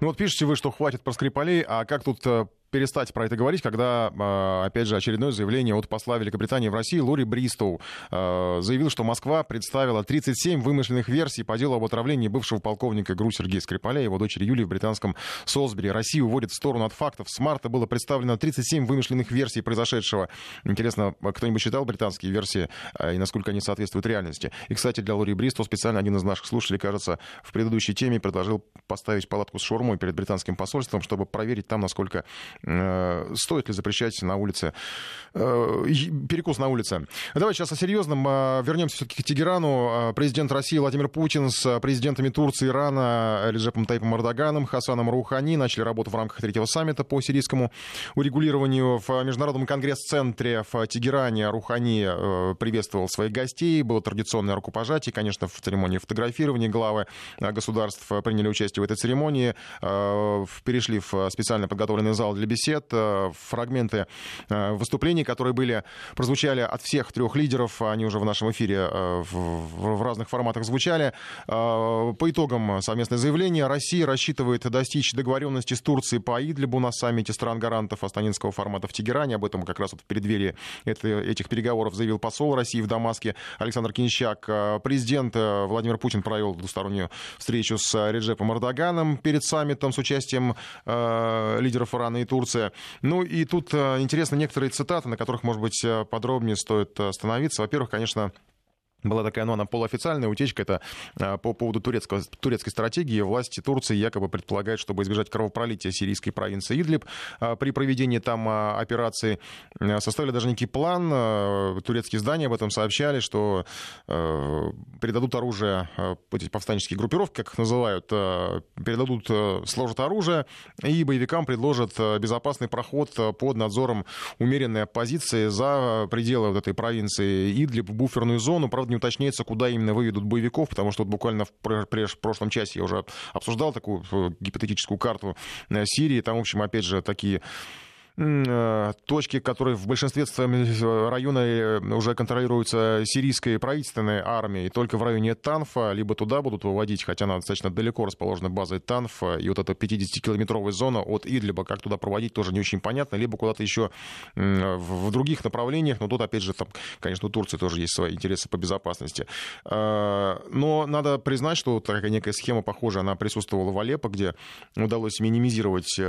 Ну вот пишете вы, что хватит про Скрипалей, а как тут э, перестать про это говорить, когда, а, опять же, очередное заявление от посла Великобритании в России Лори Бристоу а, заявил, что Москва представила 37 вымышленных версий по делу об отравлении бывшего полковника ГРУ Сергея Скрипаля и его дочери Юлии в британском Солсбери. Россия уводит в сторону от фактов. С марта было представлено 37 вымышленных версий произошедшего. Интересно, кто-нибудь читал британские версии а, и насколько они соответствуют реальности? И, кстати, для Лори Бристоу специально один из наших слушателей, кажется, в предыдущей теме предложил поставить палатку с шаурмой перед британским посольством, чтобы проверить там, насколько стоит ли запрещать на улице э, перекус на улице. Давайте сейчас о серьезном. Э, вернемся все-таки к Тегерану. Президент России Владимир Путин с президентами Турции, Ирана Реджепом Тайпом Эрдоганом, Хасаном Рухани начали работу в рамках третьего саммита по сирийскому урегулированию в Международном конгресс-центре в Тегеране. Рухани приветствовал своих гостей. Было традиционное рукопожатие. Конечно, в церемонии фотографирования главы государств приняли участие в этой церемонии. Перешли в специально подготовленный зал для бесед, э, фрагменты э, выступлений, которые были, прозвучали от всех трех лидеров, они уже в нашем эфире э, в, разных форматах звучали. По итогам совместное заявление Россия рассчитывает достичь договоренности с Турцией по Идлибу на саммите стран-гарантов Астанинского формата в Тегеране. Об этом как раз вот в преддверии этих переговоров заявил посол России в Дамаске Александр Кинщак. Президент Владимир Путин провел двустороннюю встречу с Реджепом Эрдоганом перед саммитом с участием лидеров Ирана и Турции. Турция. Ну и тут э, интересны некоторые цитаты, на которых, может быть, э, подробнее стоит остановиться. Во-первых, конечно, была такая, ну, она полуофициальная утечка, это а, по поводу турецкого, турецкой стратегии. Власти Турции якобы предполагают, чтобы избежать кровопролития сирийской провинции Идлиб а, при проведении там а, операции, составили даже некий план. Турецкие издания об этом сообщали, что передадут оружие, эти повстанческие группировки, как их называют, передадут, сложат оружие, и боевикам предложат безопасный проход под надзором умеренной оппозиции за пределы вот этой провинции Идлиб, в буферную зону. Правда, не уточняется, куда именно выведут боевиков, потому что вот буквально в, прошлом часе я уже обсуждал такую э, гипотетическую карту э, Сирии. Там, в общем, опять же, такие точки, которые в большинстве района э, уже контролируются сирийской правительственной армией, только в районе Танфа, либо туда будут выводить, хотя она достаточно далеко расположена базой Танфа, и вот эта 50-километровая зона от Идлиба, как туда проводить, тоже не очень понятно, либо куда-то еще в других направлениях, но тут, опять же, там, конечно, у Турции тоже есть свои интересы по безопасности. Э, но надо признать, что такая некая схема похожая, она присутствовала в Алеппо, где удалось минимизировать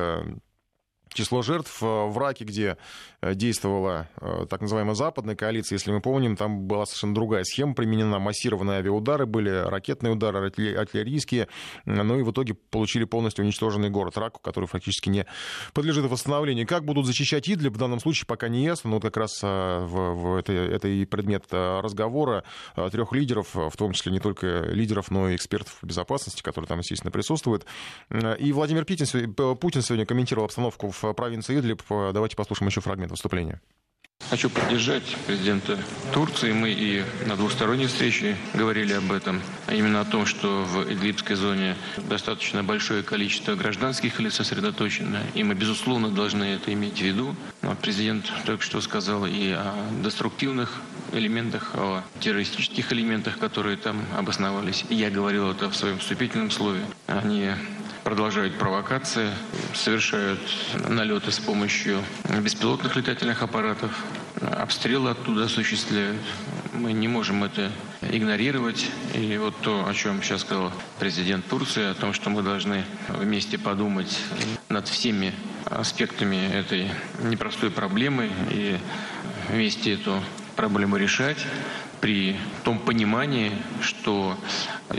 число жертв. Э, в Раке, где действовала э, так называемая западная коалиция, если мы помним, там была совершенно другая схема применена. Массированные авиаудары были, ракетные удары, артиллерийские. Ну и в итоге получили полностью уничтоженный город Раку, который фактически не подлежит восстановлению. Как будут защищать Идлиб, в данном случае пока не ясно. Но вот как раз в, в это, это и предмет разговора трех лидеров, в том числе не только лидеров, но и экспертов безопасности, которые там, естественно, присутствуют. И Владимир Путин, Путин сегодня комментировал обстановку в провинции Идлиб. Давайте послушаем еще фрагмент выступления. Хочу поддержать президента Турции. Мы и на двусторонней встрече говорили об этом. А именно о том, что в Идлибской зоне достаточно большое количество гражданских лиц сосредоточено. И мы, безусловно, должны это иметь в виду. Но президент только что сказал и о деструктивных элементах, о террористических элементах, которые там обосновались. Я говорил это в своем вступительном слове. Они продолжают провокации, совершают налеты с помощью беспилотных летательных аппаратов, обстрелы оттуда осуществляют. Мы не можем это игнорировать. И вот то, о чем сейчас сказал президент Турции, о том, что мы должны вместе подумать над всеми аспектами этой непростой проблемы и вместе эту проблему решать при том понимании, что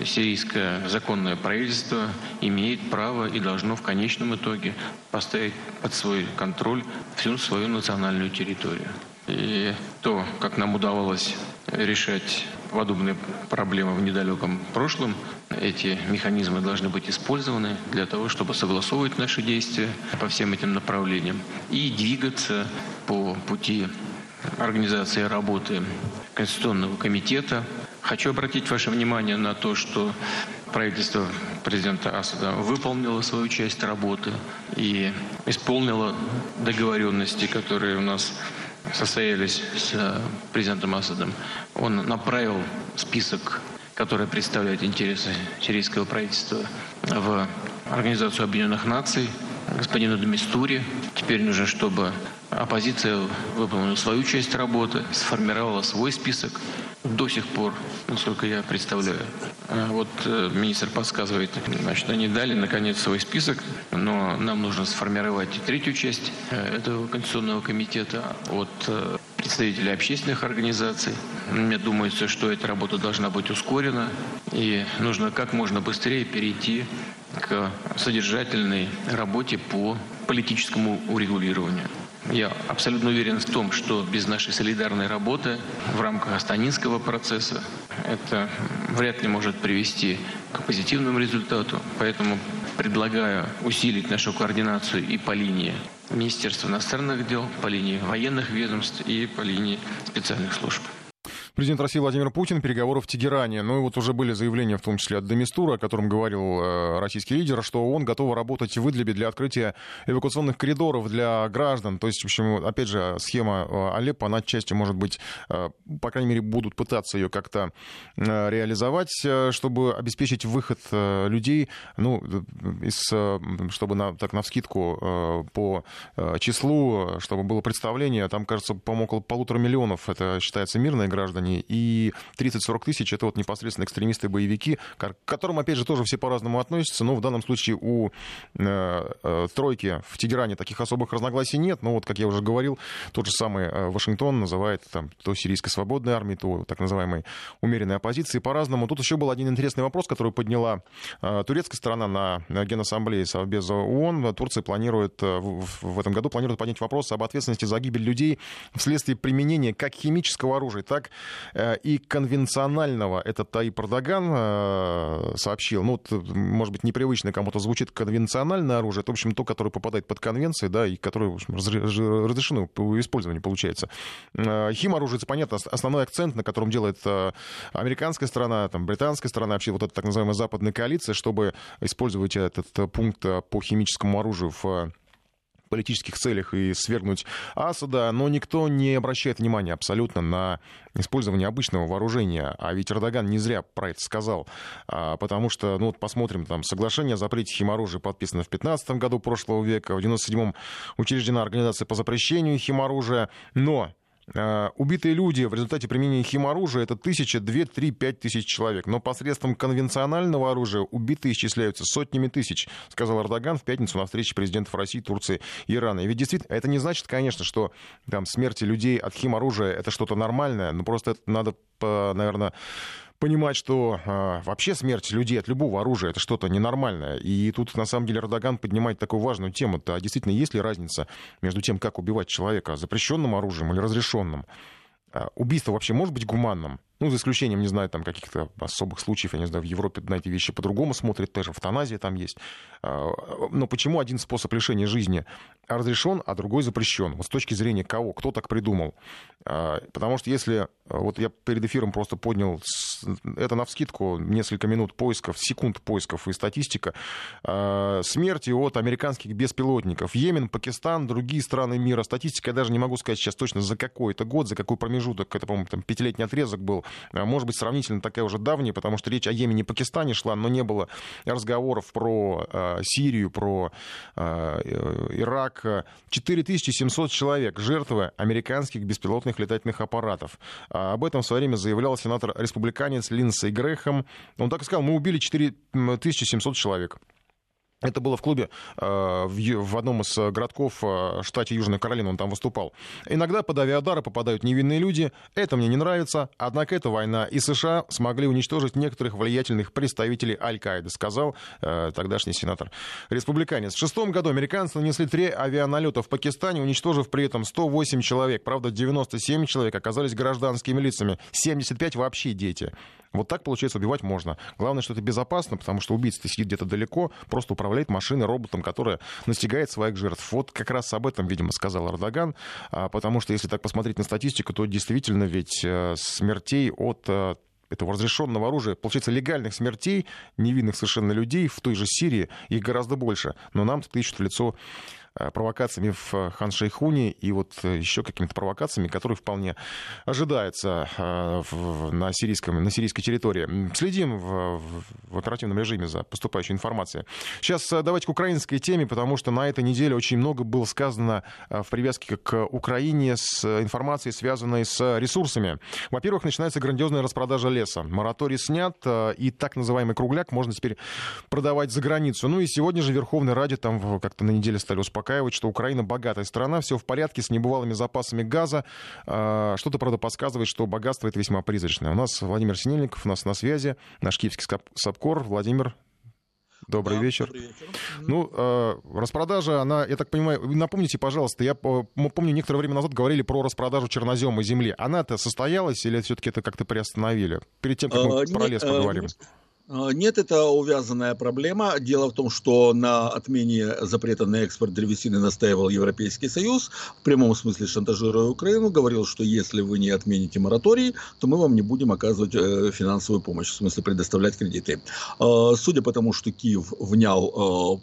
сирийское законное правительство имеет право и должно в конечном итоге поставить под свой контроль всю свою национальную территорию. И то, как нам удавалось решать подобные проблемы в недалеком прошлом, эти механизмы должны быть использованы для того, чтобы согласовывать наши действия по всем этим направлениям и двигаться по пути организации работы Конституционного комитета. Хочу обратить ваше внимание на то, что правительство президента Асада выполнило свою часть работы и исполнило договоренности, которые у нас состоялись с президентом Асадом. Он направил список, который представляет интересы сирийского правительства в Организацию Объединенных Наций, господину Демистуре. Теперь нужно, чтобы оппозиция выполнила свою часть работы, сформировала свой список. До сих пор, насколько я представляю, э, вот э, министр подсказывает, значит, они дали, наконец, свой список, но нам нужно сформировать третью часть э, этого Конституционного комитета от представителей общественных организаций. Мне думается, что эта работа должна быть ускорена, и нужно как можно быстрее перейти к содержательной работе по политическому урегулированию. Я абсолютно уверен в том, что без нашей солидарной работы в рамках Астанинского процесса это вряд ли может привести к позитивному результату. Поэтому предлагаю усилить нашу координацию и по линии Министерства иностранных дел, по линии военных ведомств и по линии специальных служб. Президент России Владимир Путин, переговоры в Тегеране. Ну и вот уже были заявления, в том числе от Демистура, о котором говорил э, российский лидер, что он готов работать в Идлибе для открытия эвакуационных коридоров для граждан. То есть, в общем, опять же, схема э, Алеппо, она отчасти, может быть, э, по крайней мере, будут пытаться ее как-то реализовать, чтобы обеспечить выход людей, ну, из, чтобы на, так на вскидку по числу, чтобы было представление, там, кажется, по-моему, около полутора миллионов, это считается мирные граждане, граждане, и 30-40 тысяч это вот непосредственно экстремисты-боевики, к которым, опять же, тоже все по-разному относятся, но в данном случае у э, э, тройки в Тегеране таких особых разногласий нет, но вот, как я уже говорил, тот же самый э, Вашингтон называет там то сирийской свободной армией, то так называемой умеренной оппозиции по-разному. Тут еще был один интересный вопрос, который подняла э, турецкая сторона на Генассамблее Совбеза ООН. Турция планирует э, в, в этом году планирует поднять вопрос об ответственности за гибель людей вследствие применения как химического оружия, так и конвенционального, это Таип Эрдоган э, сообщил, ну, может быть, непривычно кому-то звучит конвенциональное оружие, это, в общем, то, которое попадает под конвенции, да, и которое, в общем, разрешено по использованию, получается. Э, хим-оружие, это понятно, основной акцент, на котором делает американская сторона, там, британская сторона, вообще вот эта так называемая западная коалиция, чтобы использовать этот пункт по химическому оружию в политических целях и свергнуть Асада, но никто не обращает внимания абсолютно на использование обычного вооружения. А ведь Эрдоган не зря про это сказал, а, потому что, ну вот посмотрим, там соглашение о запрете химоружия подписано в 15 году прошлого века, в 97-м учреждена организация по запрещению химоружия, но убитые люди в результате применения химоружия это тысяча, две, три, пять тысяч человек. Но посредством конвенционального оружия убитые исчисляются сотнями тысяч, сказал Эрдоган в пятницу на встрече президентов России, Турции и Ирана. И ведь действительно, это не значит, конечно, что там смерти людей от химоружия это что-то нормальное, но просто это надо, наверное, понимать, что э, вообще смерть людей от любого оружия это что-то ненормальное. И тут, на самом деле, Эрдоган поднимает такую важную тему. -то. А действительно, есть ли разница между тем, как убивать человека запрещенным оружием или разрешенным? А убийство вообще может быть гуманным? Ну, за исключением, не знаю, там каких-то особых случаев, я не знаю, в Европе на эти вещи по-другому смотрят, тоже эвтаназия там есть. А, но почему один способ лишения жизни разрешен, а другой запрещен? Вот с точки зрения кого? Кто так придумал? А, потому что если... Вот я перед эфиром просто поднял это на вскидку несколько минут поисков, секунд поисков и статистика. А, смерти от американских беспилотников. Йемен, Пакистан, другие страны мира. Статистика, я даже не могу сказать сейчас точно за какой это год, за какой промежуток. Это, по-моему, там пятилетний отрезок был а, может быть, сравнительно такая уже давняя, потому что речь о Йемене и Пакистане шла, но не было разговоров про э, Сирию, про э, Ирак. 4700 человек жертвы американских беспилотных летательных аппаратов. А об этом в свое время заявлял сенатор-республиканец Линдсей Грэхэм. Он так и сказал, мы убили 4700 человек. Это было в клубе э, в одном из э, городков э, штате Южная Каролина, он там выступал. Иногда под авиадары попадают невинные люди. Это мне не нравится. Однако это война. И США смогли уничтожить некоторых влиятельных представителей Аль-Каиды, сказал тогдашний сенатор. Республиканец. В шестом году американцы нанесли три авианалета в Пакистане, уничтожив при этом 108 человек. Правда, 97 человек оказались гражданскими лицами. 75 вообще дети. Вот так, получается, убивать можно. Главное, что это безопасно, потому что убийца сидит где-то далеко, просто управляет машиной, роботом, которая настигает своих жертв. Вот как раз об этом, видимо, сказал Эрдоган, а, потому что если так посмотреть на статистику, то действительно ведь э, смертей от э, этого разрешенного оружия, получается, легальных смертей невинных совершенно людей в той же Сирии их гораздо больше. Но нам ищут в лицо провокациями в Хан-Шейхуне и вот еще какими-то провокациями, которые вполне ожидаются на, сирийском, на сирийской территории. Следим в, в оперативном режиме за поступающей информацией. Сейчас давайте к украинской теме, потому что на этой неделе очень много было сказано в привязке к Украине с информацией, связанной с ресурсами. Во-первых, начинается грандиозная распродажа леса. Мораторий снят, и так называемый кругляк можно теперь продавать за границу. Ну и сегодня же Верховный Ради там как-то на неделе стали успокаивать, что Украина богатая страна, все в порядке с небывалыми запасами газа. А, что-то, правда, подсказывает, что богатство это весьма призрачное. У нас Владимир Синельников, у нас на связи, наш киевский САПКОР. Владимир, Добрый да, вечер. Добрый вечер. Ну, э, распродажа, она, я так понимаю, напомните, пожалуйста, я помню, некоторое время назад говорили про распродажу чернозема земли. Она-то состоялась или все-таки это как-то приостановили? Перед тем, как мы а, про лес поговорим. Нет, а, нет, это увязанная проблема. Дело в том, что на отмене запрета на экспорт древесины настаивал Европейский Союз, в прямом смысле шантажируя Украину, говорил, что если вы не отмените мораторий, то мы вам не будем оказывать э, финансовую помощь, в смысле предоставлять кредиты. А, судя по тому, что Киев внял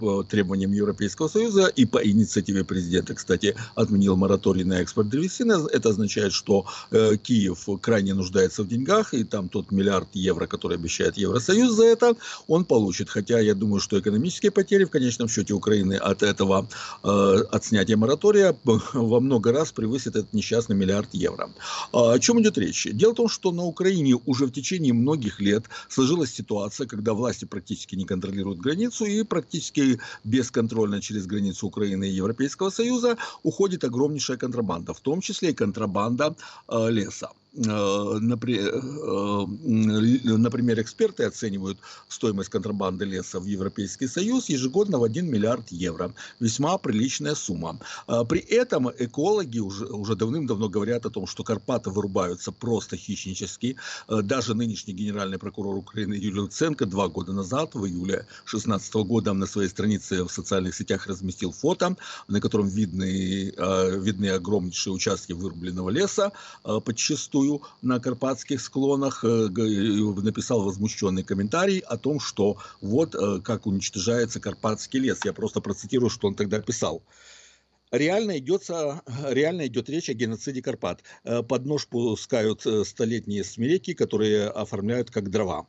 э, требованиям Европейского Союза и по инициативе президента, кстати, отменил мораторий на экспорт древесины, это означает, что э, Киев крайне нуждается в деньгах, и там тот миллиард евро, который обещает Евросоюз, за это он получит. Хотя я думаю, что экономические потери в конечном счете Украины от этого, э, от снятия моратория во много раз превысит этот несчастный миллиард евро. А о чем идет речь? Дело в том, что на Украине уже в течение многих лет сложилась ситуация, когда власти практически не контролируют границу и практически бесконтрольно через границу Украины и Европейского Союза уходит огромнейшая контрабанда, в том числе и контрабанда э, леса. Э, э, например, эксперты оценивают стоимость контрабанды леса в Европейский Союз ежегодно в 1 миллиард евро. Весьма приличная сумма. При этом экологи уже, уже давным-давно говорят о том, что Карпаты вырубаются просто хищнически. Э, даже нынешний генеральный прокурор Украины Юрий Луценко два года назад, в июле 2016 года, на своей странице в социальных сетях разместил фото, на котором видны, видны огромнейшие участки вырубленного леса, подчастую вслепую на карпатских склонах, э, написал возмущенный комментарий о том, что вот э, как уничтожается карпатский лес. Я просто процитирую, что он тогда писал реально, идется, реально идет речь о геноциде Карпат. Э, под нож пускают столетние смереки, которые оформляют как дрова.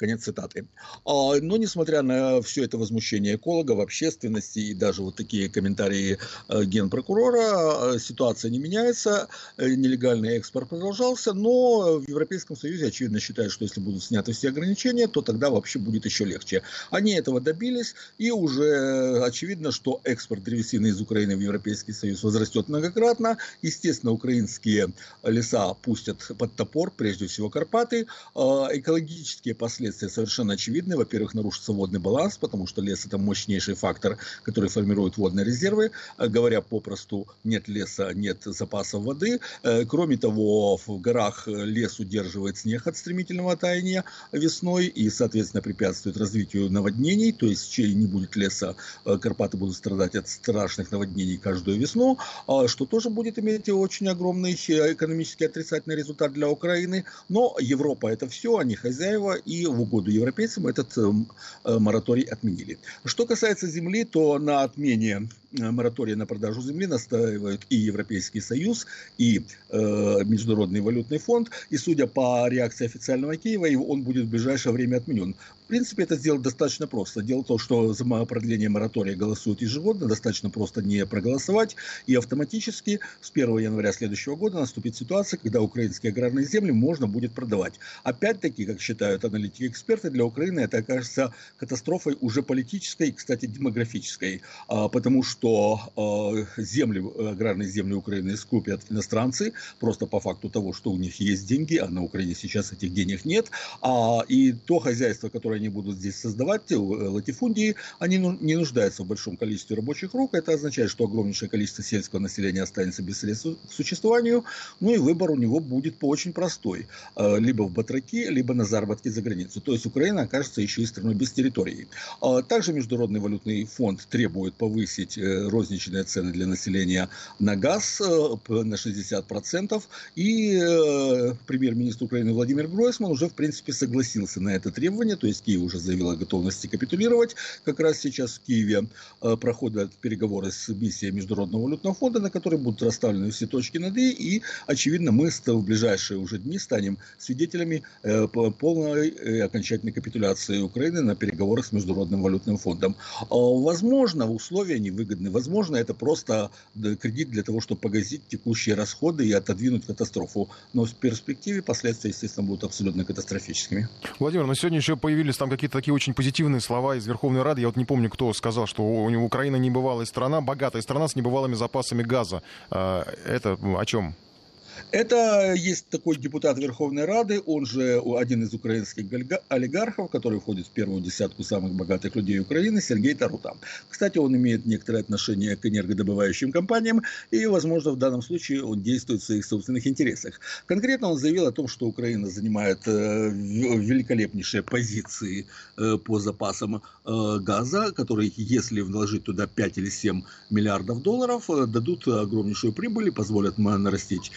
Конец цитаты. А, но несмотря на все это возмущение экологов, общественности и даже вот такие комментарии э, генпрокурора, э, ситуация не меняется, э, нелегальный экспорт продолжался, но в Европейском Союзе, очевидно, считают, что если будут сняты все ограничения, то тогда вообще будет еще легче. Они этого добились, и уже очевидно, что экспорт древесины из Украины в Европейский Союз возрастет многократно. Естественно, украинские леса пустят под топор, прежде всего Карпаты. Экологические последствия последствия совершенно очевидны. Во-первых, нарушится водный баланс, потому что лес это мощнейший фактор, который формирует водные резервы. Э, говоря попросту, нет леса, нет запасов воды. Э, кроме того, в горах лес удерживает снег от стремительного таяния весной и, соответственно, препятствует развитию наводнений. То есть, чей не будет леса, э, Карпаты будут страдать от страшных наводнений каждую весну, а что тоже будет иметь очень огромный экономический отрицательный результат для Украины. Но Европа это все, они хозяева, и в европейцам этот эм, э, мораторий отменили. Что касается земли, то на отмене э, моратория на продажу земли настаивают и Европейский Союз, и э, Международный валютный фонд. И судя по реакции официального Киева, он будет в ближайшее время отменен принципе, это сделать достаточно просто. Дело в том, что за продление моратория голосуют ежегодно, достаточно просто не проголосовать, и автоматически с 1 января следующего года наступит ситуация, когда украинские аграрные земли можно будет продавать. Опять-таки, как считают аналитики эксперты, для Украины это окажется катастрофой уже политической и, кстати, демографической, а, потому что а, земли, аграрные земли Украины скупят иностранцы, просто по факту того, что у них есть деньги, а на Украине сейчас этих денег нет, а, и то хозяйство, которое они будут здесь создавать, э, латифундии, они не нуждаются в большом количестве рабочих рук. Это означает, что огромнейшее количество сельского населения останется без средств к существованию. Ну и выбор у него будет по очень простой. Э, либо в батраки, либо на заработки за границу. То есть Украина окажется еще и страной без территории. А также Международный валютный фонд требует повысить розничные цены для населения на газ на 60%. И премьер-министр Украины Владимир Гройсман уже, в принципе, согласился на это требование. То есть Киев уже заявил о готовности капитулировать. Как раз сейчас в Киеве проходят переговоры с миссией Международного валютного фонда, на которой будут расставлены все точки над «и». И, очевидно, мы в ближайшие уже дни станем свидетелями полной и окончательной капитуляции Украины на переговорах с Международным валютным фондом. А, возможно, условия невыгодны. Возможно, это просто кредит для того, чтобы погасить текущие расходы и отодвинуть катастрофу. Но в перспективе последствия, естественно, будут абсолютно катастрофическими. Владимир, но сегодня еще появились там какие-то такие очень позитивные слова из Верховной Рады. Я вот не помню, кто сказал, что у Украины небывалая страна, богатая страна с небывалыми запасами газа. А, это о чем? Это есть такой депутат Верховной Рады, он же один из украинских олигархов, который входит в первую десятку самых богатых людей Украины, Сергей Тарута. Кстати, он имеет некоторое отношение к энергодобывающим компаниям, и, возможно, в данном случае он действует в своих собственных интересах. Конкретно он заявил о том, что Украина занимает э, великолепнейшие позиции э, по запасам э, газа, которые, если вложить туда 5 или 7 миллиардов долларов, дадут огромнейшую прибыль и позволят нарастить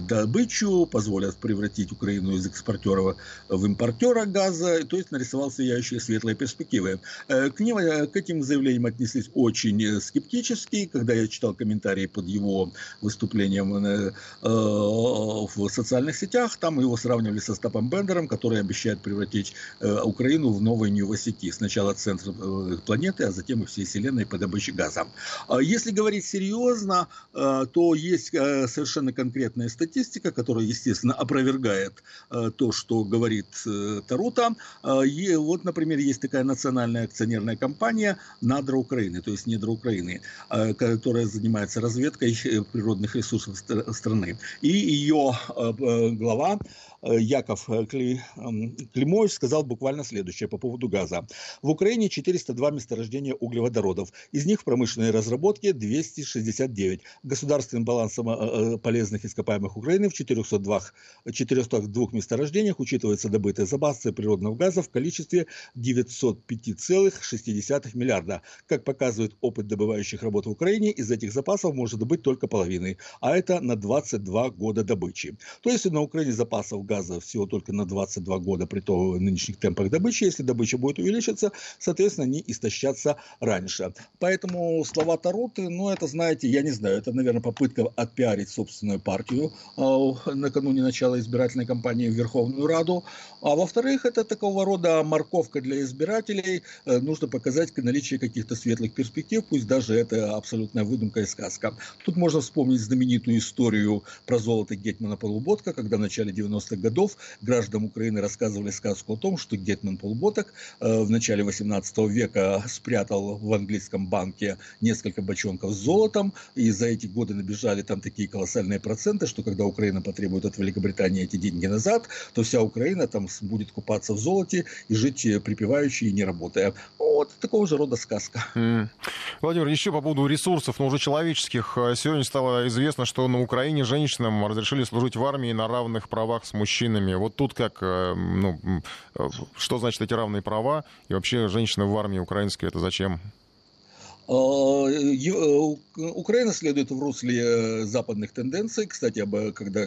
добычу, позволят превратить Украину из экспортера в импортера газа, то есть нарисовал сияющие светлые перспективы. Э, к, ним, э, к этим заявлениям отнеслись очень скептически, когда я читал комментарии под его выступлением э, в социальных сетях, там его сравнивали со Стапом Бендером, который обещает превратить Украину в новый Нью-Сити. Сначала центр планеты, а затем и всей Вселенной по добыче газа. А если говорить серьезно, то есть совершенно конкретные статистика, которая, естественно, опровергает э, то, что говорит э, Тарута. Э, и вот, например, есть такая национальная акционерная компания «Надра Украины», то есть «Недра Украины», которая занимается разведкой природных ресурсов страны. И ее глава Яков э, Климович сказал буквально следующее по поводу газа. В Украине 402 месторождения углеводородов. Из них в промышленной разработке 269. Государственным балансом э, полезных ископаемых Украины в 402, 402 месторождениях учитывается добытые запасы природного газа в количестве 905,6 миллиарда. Как показывает опыт добывающих работ в Украине, из этих запасов можно добыть только половины, а это на 22 года добычи. То есть на Украине запасов газа газа всего только на 22 года при то нынешних темпах добычи. Если добыча будет увеличиваться, соответственно, они истощатся раньше. Поэтому слова Тароты, ну, это, знаете, я не знаю, это, наверное, попытка отпиарить собственную партию э, накануне начала избирательной кампании в Верховную Раду. А во-вторых, это такого рода морковка для избирателей. Э, нужно показать наличие каких-то светлых перспектив, пусть даже это абсолютная выдумка и сказка. Тут можно вспомнить знаменитую историю про золото Гетмана Полуботка, когда в начале 90-х годов гражданам Украины рассказывали сказку о том, что Гетман Полботок э, в начале 18 века спрятал в английском банке несколько бочонков с золотом, и за эти годы набежали там такие колоссальные проценты, что когда Украина потребует от Великобритании эти деньги назад, то вся Украина там будет купаться в золоте и жить э, припевающей и не работая. Вот такого же рода сказка. Владимир, еще по поводу ресурсов, но уже человеческих. Сегодня стало известно, что на Украине женщинам разрешили служить в армии на равных правах с мужчинами мужчинами. Вот тут как, э, ну, э, что значит эти равные права? И вообще женщины в армии украинской это зачем? А, э, Украина следует в русле э, западных тенденций. Кстати, когда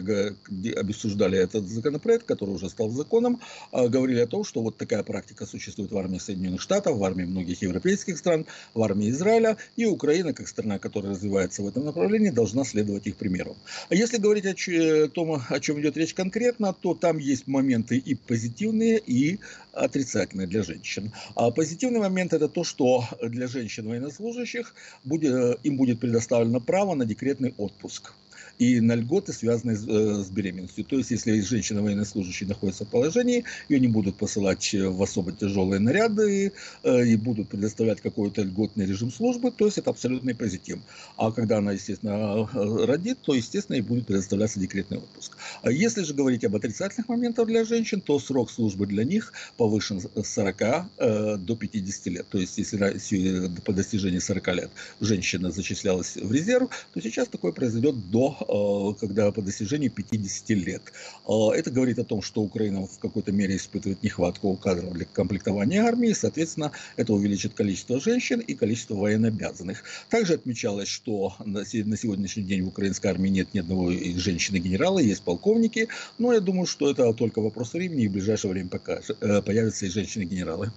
обсуждали этот законопроект, который уже стал законом, а, говорили о том, что вот такая практика существует в армии Соединенных Штатов, в армии многих европейских стран, в армии Израиля, и Украина, как страна, которая развивается в этом направлении, должна следовать их примеру. А если говорить о том, о чем идет речь конкретно, то там есть моменты и позитивные, и отрицательные для женщин. А позитивный момент это то, что для женщин военнослужащих военнослужащих будет, э, им будет предоставлено право на декретный отпуск и на льготы, связанные с, э, с беременностью. То есть, если женщина военнослужащий находится в положении, ее не будут посылать в особо тяжелые наряды э, и будут предоставлять какой-то льготный режим службы, то есть это абсолютный позитив. А когда она, естественно, родит, то, естественно, ей будет предоставляться декретный отпуск. А если же говорить об отрицательных моментах для женщин, то срок службы для них повышен с 40 э, до 50 лет. То есть, если по достижении 40 лет женщина зачислялась в резерв, то сейчас такое произойдет до до, когда по достижении 50 лет. Это говорит о том, что Украина в какой-то мере испытывает нехватку кадров для комплектования армии, соответственно, это увеличит количество женщин и количество военнообязанных. Также отмечалось, что на сегодняшний день в украинской армии нет ни одного женщины-генерала, есть полковники, но я думаю, что это только вопрос времени, и в ближайшее время пока э, появятся и женщины-генералы.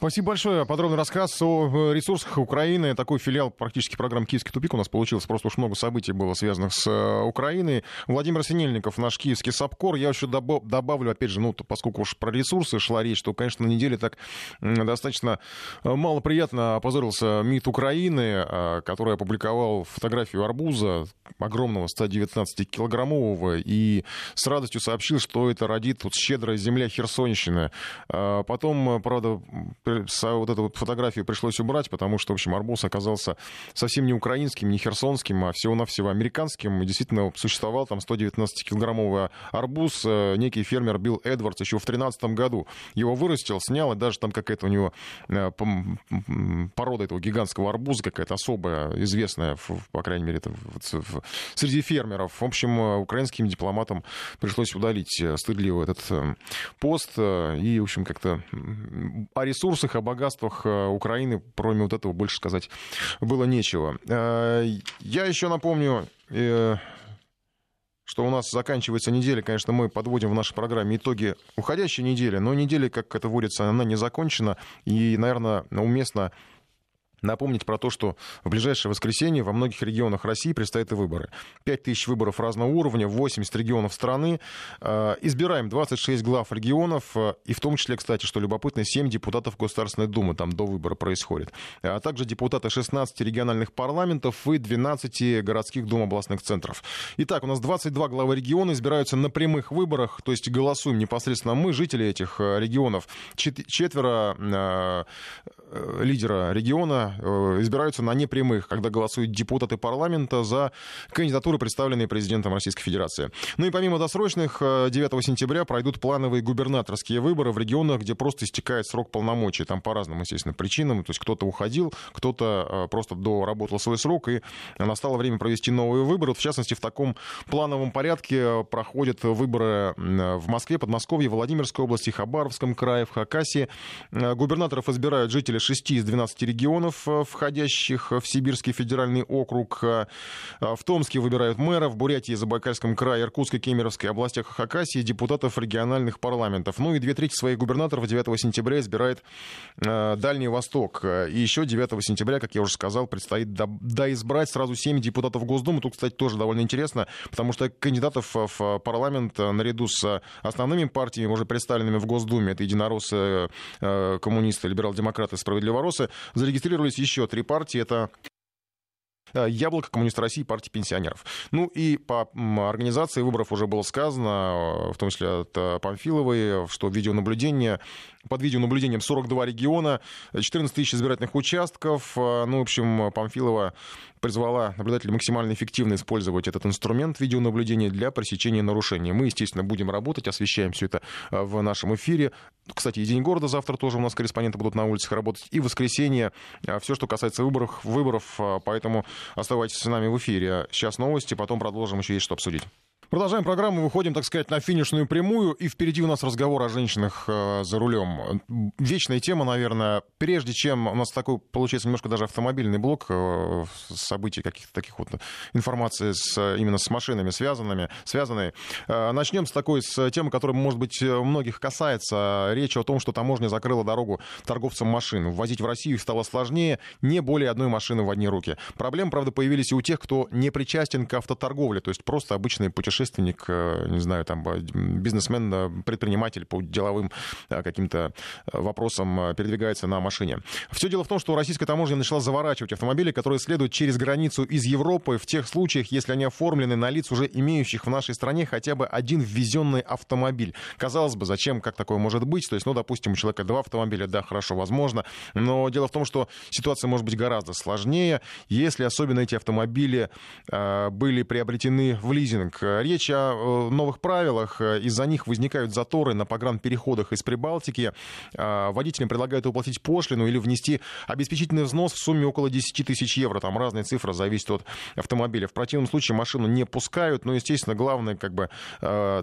Спасибо большое. Подробный рассказ о э, ресурсах Украины. Такой филиал практически программы «Киевский тупик» у нас получился. Просто уж много событий было связанных с э, Украиной. Владимир Синельников, наш киевский САПКОР. Я еще добавлю, опять же, ну, поскольку уж про ресурсы шла речь, то, конечно, на неделе так достаточно э, малоприятно опозорился МИД Украины, который опубликовал фотографию арбуза огромного 119-килограммового и с радостью сообщил, что это родит вот щедрая земля Херсонщины. Потом, правда, вот эту вот фотографию пришлось убрать, потому что, в общем, арбуз оказался совсем не украинским, не херсонским, а всего-навсего американским. И действительно существовал там 119-килограммовый арбуз. Э, некий фермер Билл Эдвардс еще в 2013 году его вырастил, снял, и даже там какая-то у него э, порода этого гигантского арбуза какая-то особая, известная, по крайней мере, это среди фермеров. В общем, э, украинским дипломатам пришлось удалить стыдливо этот пост и, в общем, как-то о ресурсах, о богатствах э, Украины, кроме вот этого, больше сказать было нечего. Э, я еще напомню, э, что у нас заканчивается неделя. Конечно, мы подводим в нашей программе итоги уходящей недели, но неделя, как это водится, она не закончена. И, наверное, уместно напомнить про то, что в ближайшее воскресенье во многих регионах России предстоят и выборы. 5 тысяч выборов разного уровня, 80 регионов страны. Э, избираем 26 глав регионов, э, и в том числе, кстати, что любопытно, 7 депутатов Государственной Думы там до выбора происходит. А также депутаты 16 региональных парламентов и 12 городских дум областных центров. Итак, у нас 22 главы региона избираются на прямых выборах, то есть голосуем непосредственно мы, жители этих э, регионов. Четверо лидера региона Э, избираются на непрямых, когда голосуют депутаты парламента за кандидатуры, представленные президентом Российской Федерации. Ну и помимо досрочных, 9 э, сентября пройдут плановые губернаторские выборы в регионах, где просто истекает срок полномочий. Там по разным, естественно, причинам. То есть кто-то уходил, кто-то э, просто доработал свой срок, и настало время провести новые выборы. В частности, в таком плановом порядке проходят выборы в Москве, Подмосковье, Владимирской области, Хабаровском крае, в Хакасии. Губернаторов избирают жители 6 из 12 регионов. Э, входящих в Сибирский федеральный округ. Э, в Томске выбирают мэра, в Бурятии, Забайкальском крае, Иркутской, Кемеровской областях Хакасии депутатов региональных парламентов. Ну и две трети своих губернаторов 9 сентября избирает э, Дальний Восток. И еще 9 сентября, как я уже сказал, предстоит доизбрать сразу 7 депутатов Госдумы. Тут, кстати, тоже довольно интересно, потому что кандидатов в парламент наряду с основными партиями, уже представленными в Госдуме, это единороссы, коммунисты, либерал-демократы, справедливоросы, зарегистрировали еще три партии. Это Яблоко, Коммунист России, партия пенсионеров. Ну и по организации выборов уже было сказано, э, в том числе от э, Памфиловой, что видеонаблюдение под видеонаблюдением 42 региона, 14 тысяч избирательных участков. Ну, в общем, Памфилова призвала наблюдателей максимально эффективно использовать этот инструмент видеонаблюдения для пресечения нарушений. Мы, естественно, будем работать, освещаем все это в нашем эфире. Кстати, и День города завтра тоже у нас корреспонденты будут на улицах работать. И воскресенье. Все, что касается выборов, выборов. Поэтому оставайтесь с нами в эфире. Сейчас новости, потом продолжим. Еще есть что обсудить. Продолжаем программу, выходим, так сказать, на финишную прямую, и впереди у нас разговор о женщинах э, за рулем. Вечная тема, наверное. Прежде чем у нас такой, получается, немножко даже автомобильный блок э, событий каких-то таких вот информации с, именно с машинами связанными, связанные. Э, начнем с такой, с темы, которая, может быть, многих касается. Речь о том, что таможня закрыла дорогу торговцам машин. Ввозить в Россию стало сложнее, не более одной машины в одни руки. Проблемы, правда, появились и у тех, кто не причастен к автоторговле, то есть просто обычные путешествия путешественник, э, не знаю, там, бизнесмен, э, предприниматель по деловым э, каким-то вопросам передвигается на машине. Все дело в том, что российская таможня начала заворачивать автомобили, которые следуют через границу из Европы в тех случаях, если они оформлены на лиц, уже имеющих в нашей стране хотя бы один ввезенный автомобиль. Казалось бы, зачем, как такое может быть? То есть, ну, допустим, у человека два автомобиля, да, хорошо, возможно. Но дело в том, что ситуация может быть гораздо сложнее, если особенно эти автомобили э, были приобретены в лизинг речь о новых правилах. Из-за них возникают заторы на погранпереходах из Прибалтики. Водителям предлагают уплатить пошлину или внести обеспечительный взнос в сумме около 10 тысяч евро. Там разные цифры, зависит от автомобиля. В противном случае машину не пускают. Но, естественно, главная как бы,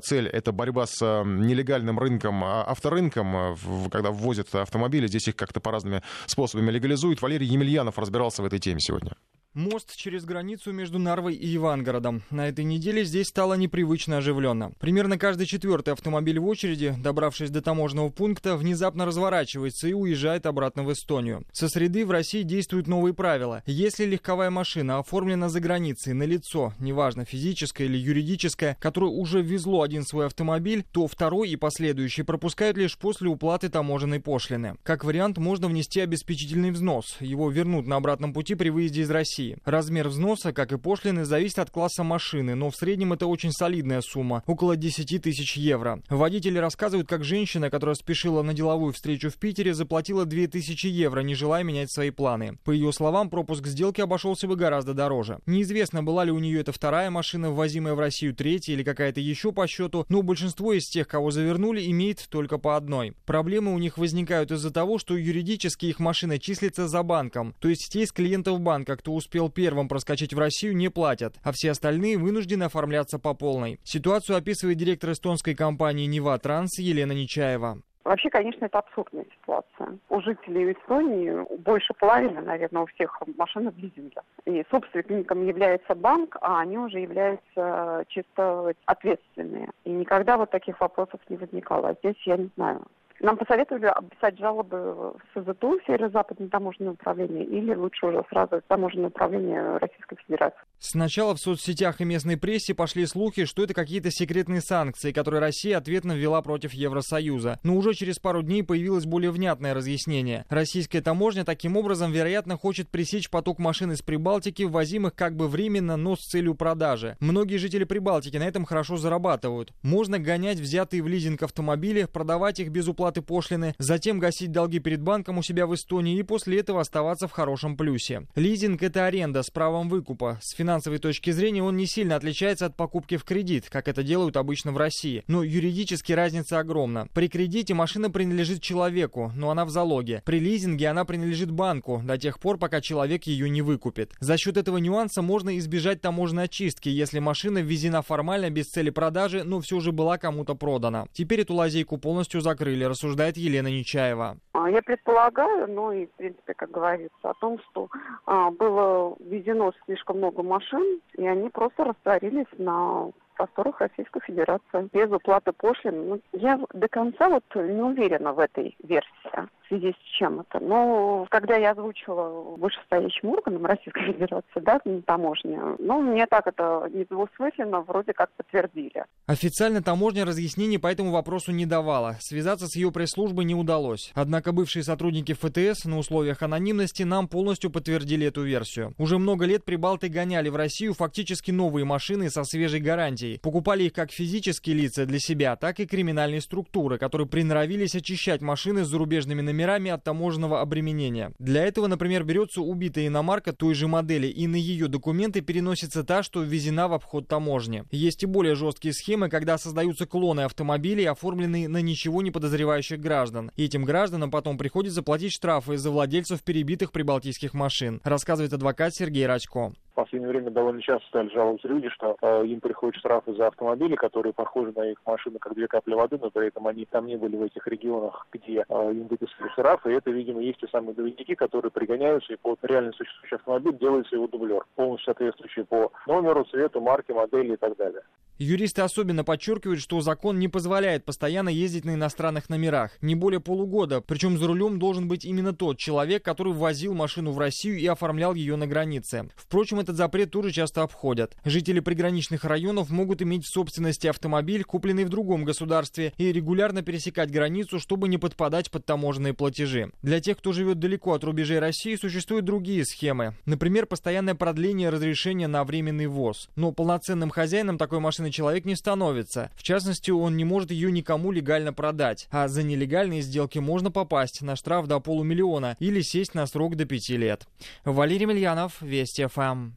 цель — это борьба с нелегальным рынком, авторынком, когда ввозят автомобили. Здесь их как-то по разными способами легализуют. Валерий Емельянов разбирался в этой теме сегодня. Мост через границу между Нарвой и Ивангородом. На этой неделе здесь стало непривычно оживленно. Примерно каждый четвертый автомобиль в очереди, добравшись до таможенного пункта, внезапно разворачивается и уезжает обратно в Эстонию. Со среды в России действуют новые правила. Если легковая машина оформлена за границей на лицо, неважно физическое или юридическое, которое уже везло один свой автомобиль, то второй и последующий пропускают лишь после уплаты таможенной пошлины. Как вариант, можно внести обеспечительный взнос. Его вернут на обратном пути при выезде из России. России. Размер взноса, как и пошлины, зависит от класса машины, но в среднем это очень солидная сумма, около 10 тысяч евро. Водители рассказывают, как женщина, которая спешила на деловую встречу в Питере, заплатила 2000 евро, не желая менять свои планы. По ее словам, пропуск сделки обошелся бы гораздо дороже. Неизвестно, была ли у нее это вторая машина, ввозимая в Россию третья или какая-то еще по счету, но большинство из тех, кого завернули, имеет только по одной. Проблемы у них возникают из-за того, что юридически их машина числится за банком, то есть те из клиентов банка, кто успел успел первым проскочить в Россию, не платят, а все остальные вынуждены оформляться по полной. Ситуацию описывает директор эстонской компании «Нева Транс» Елена Нечаева. Вообще, конечно, это абсурдная ситуация. У жителей Эстонии больше половины, наверное, у всех машин в лизинге. И собственником является банк, а они уже являются чисто ответственные. И никогда вот таких вопросов не возникало. А здесь я не знаю. Нам посоветовали писать жалобы в СЗТУ, Северо-Западное таможенное управление, или лучше уже сразу таможенное управление Российской Федерации. Сначала в соцсетях и местной прессе пошли слухи, что это какие-то секретные санкции, которые Россия ответно ввела против Евросоюза. Но уже через пару дней появилось более внятное разъяснение. Российская таможня таким образом, вероятно, хочет пресечь поток машин из Прибалтики, ввозимых как бы временно, но с целью продажи. Многие жители Прибалтики на этом хорошо зарабатывают. Можно гонять взятые в лизинг автомобили, продавать их без уплаты уплаты пошлины, затем гасить долги перед банком у себя в Эстонии и после этого оставаться в хорошем плюсе. Лизинг – это аренда с правом выкупа. С финансовой точки зрения он не сильно отличается от покупки в кредит, как это делают обычно в России. Но юридически разница огромна. При кредите машина принадлежит человеку, но она в залоге. При лизинге она принадлежит банку до тех пор, пока человек ее не выкупит. За счет этого нюанса можно избежать таможенной очистки, если машина ввезена формально без цели продажи, но все же была кому-то продана. Теперь эту лазейку полностью закрыли, рассуждает Елена Нечаева. А, я предполагаю, ну и, в принципе, как говорится, о том, что а, было введено слишком много машин, и они просто растворились на просторах Российской Федерации без уплаты пошлин. Ну, я до конца вот не уверена в этой версии в связи с чем это. Но когда я озвучила вышестоящим органам Российской Федерации, да, таможня, ну, мне так это недвусмысленно вроде как подтвердили. Официально таможня разъяснений по этому вопросу не давала. Связаться с ее пресс-службой не удалось. Однако бывшие сотрудники ФТС на условиях анонимности нам полностью подтвердили эту версию. Уже много лет прибалты гоняли в Россию фактически новые машины со свежей гарантией предприятий. Покупали их как физические лица для себя, так и криминальные структуры, которые приноровились очищать машины с зарубежными номерами от таможенного обременения. Для этого, например, берется убитая иномарка той же модели, и на ее документы переносится та, что ввезена в обход таможни. Есть и более жесткие схемы, когда создаются клоны автомобилей, оформленные на ничего не подозревающих граждан. И этим гражданам потом приходится платить штрафы за владельцев перебитых прибалтийских машин, рассказывает адвокат Сергей Рачко в последнее время довольно часто стали жаловаться люди, что э, им приходят штрафы за автомобили, которые похожи на их машины как две капли воды, но при этом они там не были в этих регионах, где э, им выписали штрафы. И это, видимо, есть те самые двойники, которые пригоняются, и по реально существующий автомобиль делается его дублер, полностью соответствующий по номеру, цвету, марке, модели и так далее. Юристы особенно подчеркивают, что закон не позволяет постоянно ездить на иностранных номерах, не более полугода, причем за рулем должен быть именно тот человек, который ввозил машину в Россию и оформлял ее на границе. Впрочем, этот запрет тоже часто обходят. Жители приграничных районов могут иметь в собственности автомобиль, купленный в другом государстве, и регулярно пересекать границу, чтобы не подпадать под таможенные платежи. Для тех, кто живет далеко от рубежей России, существуют другие схемы. Например, постоянное продление разрешения на временный ввоз. Но полноценным хозяином такой машины человек не становится. В частности, он не может ее никому легально продать. А за нелегальные сделки можно попасть на штраф до полумиллиона или сесть на срок до пяти лет. Валерий Мильянов, Вести ФМ.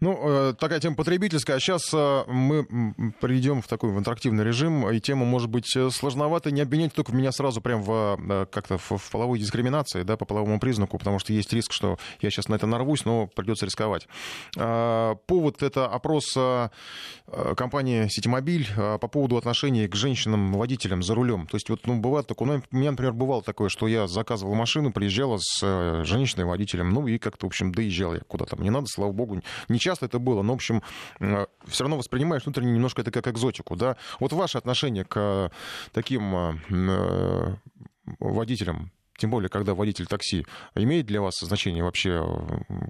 Ну, такая тема потребительская. А сейчас мы перейдем в такой в интерактивный режим, и тему, может быть, сложновато. Не обвинять только меня сразу прям в как-то в, в половой дискриминации, да, по половому признаку, потому что есть риск, что я сейчас на это нарвусь, но придется рисковать. Повод — это опрос компании «Ситимобиль» по поводу отношений к женщинам-водителям за рулем. То есть вот, ну, бывает такое, у меня, например, бывало такое, что я заказывал машину, приезжала с женщиной-водителем, ну, и как-то, в общем, доезжал я куда-то. Мне надо, слава богу, не часто это было, но, в общем, э, все равно воспринимаешь внутренне немножко это как экзотику, да. Вот ваше отношение к таким э, водителям тем более, когда водитель такси, имеет для вас значение вообще,